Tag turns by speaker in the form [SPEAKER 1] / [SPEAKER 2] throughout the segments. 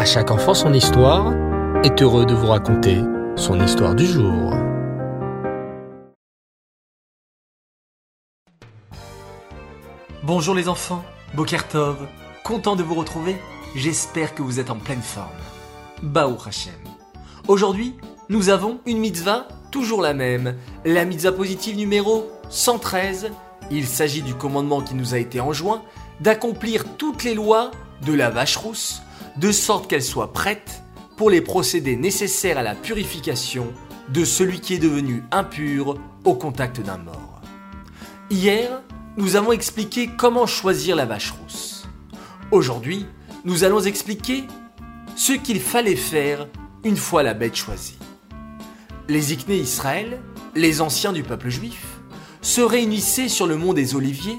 [SPEAKER 1] À chaque enfant son histoire est heureux de vous raconter son histoire du jour.
[SPEAKER 2] Bonjour les enfants, Bokertov, content de vous retrouver, j'espère que vous êtes en pleine forme. Baou Hashem. Aujourd'hui, nous avons une mitzvah, toujours la même, la mitzvah positive numéro 113. Il s'agit du commandement qui nous a été enjoint d'accomplir toutes les lois de la vache rousse, de sorte qu'elle soit prête pour les procédés nécessaires à la purification de celui qui est devenu impur au contact d'un mort. Hier, nous avons expliqué comment choisir la vache rousse. Aujourd'hui, nous allons expliquer ce qu'il fallait faire une fois la bête choisie. Les Ikné Israël, les anciens du peuple juif, se réunissaient sur le mont des Oliviers,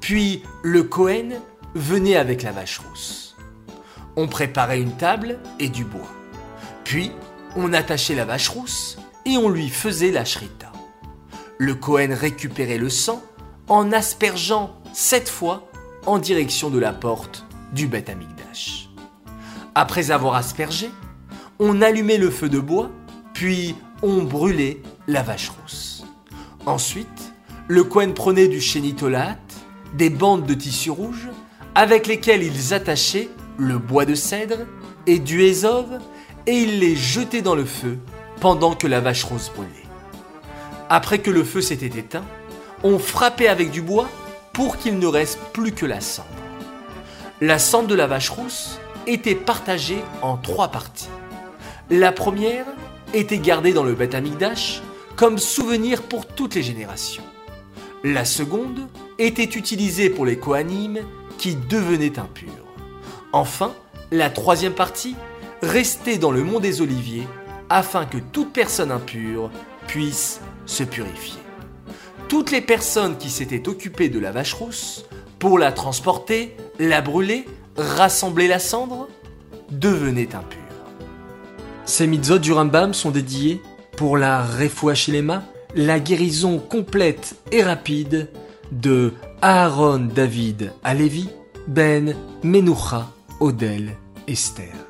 [SPEAKER 2] puis le Cohen venait avec la vache rousse. On préparait une table et du bois. Puis, on attachait la vache rousse et on lui faisait la shrita. Le Cohen récupérait le sang en aspergeant sept fois en direction de la porte du Beth Amikdash. Après avoir aspergé, on allumait le feu de bois, puis on brûlait la vache rousse. Ensuite, le Cohen prenait du chénitolat, des bandes de tissu rouge, avec lesquelles ils attachaient le bois de cèdre et du hésove et il les jetait dans le feu pendant que la vache rose brûlait. Après que le feu s'était éteint, on frappait avec du bois pour qu'il ne reste plus que la cendre. La cendre de la vache rousse était partagée en trois parties. La première était gardée dans le Beth Amikdash comme souvenir pour toutes les générations. La seconde était utilisée pour les Kohanim qui devenaient impurs. Enfin, la troisième partie restait dans le mont des Oliviers afin que toute personne impure puisse se purifier. Toutes les personnes qui s'étaient occupées de la vache rousse pour la transporter, la brûler, rassembler la cendre, devenaient impures. Ces mitzvot du Rambam sont dédiés pour la Shilema, la guérison complète et rapide de Aaron David Alevi, Ben Menucha Odel Esther.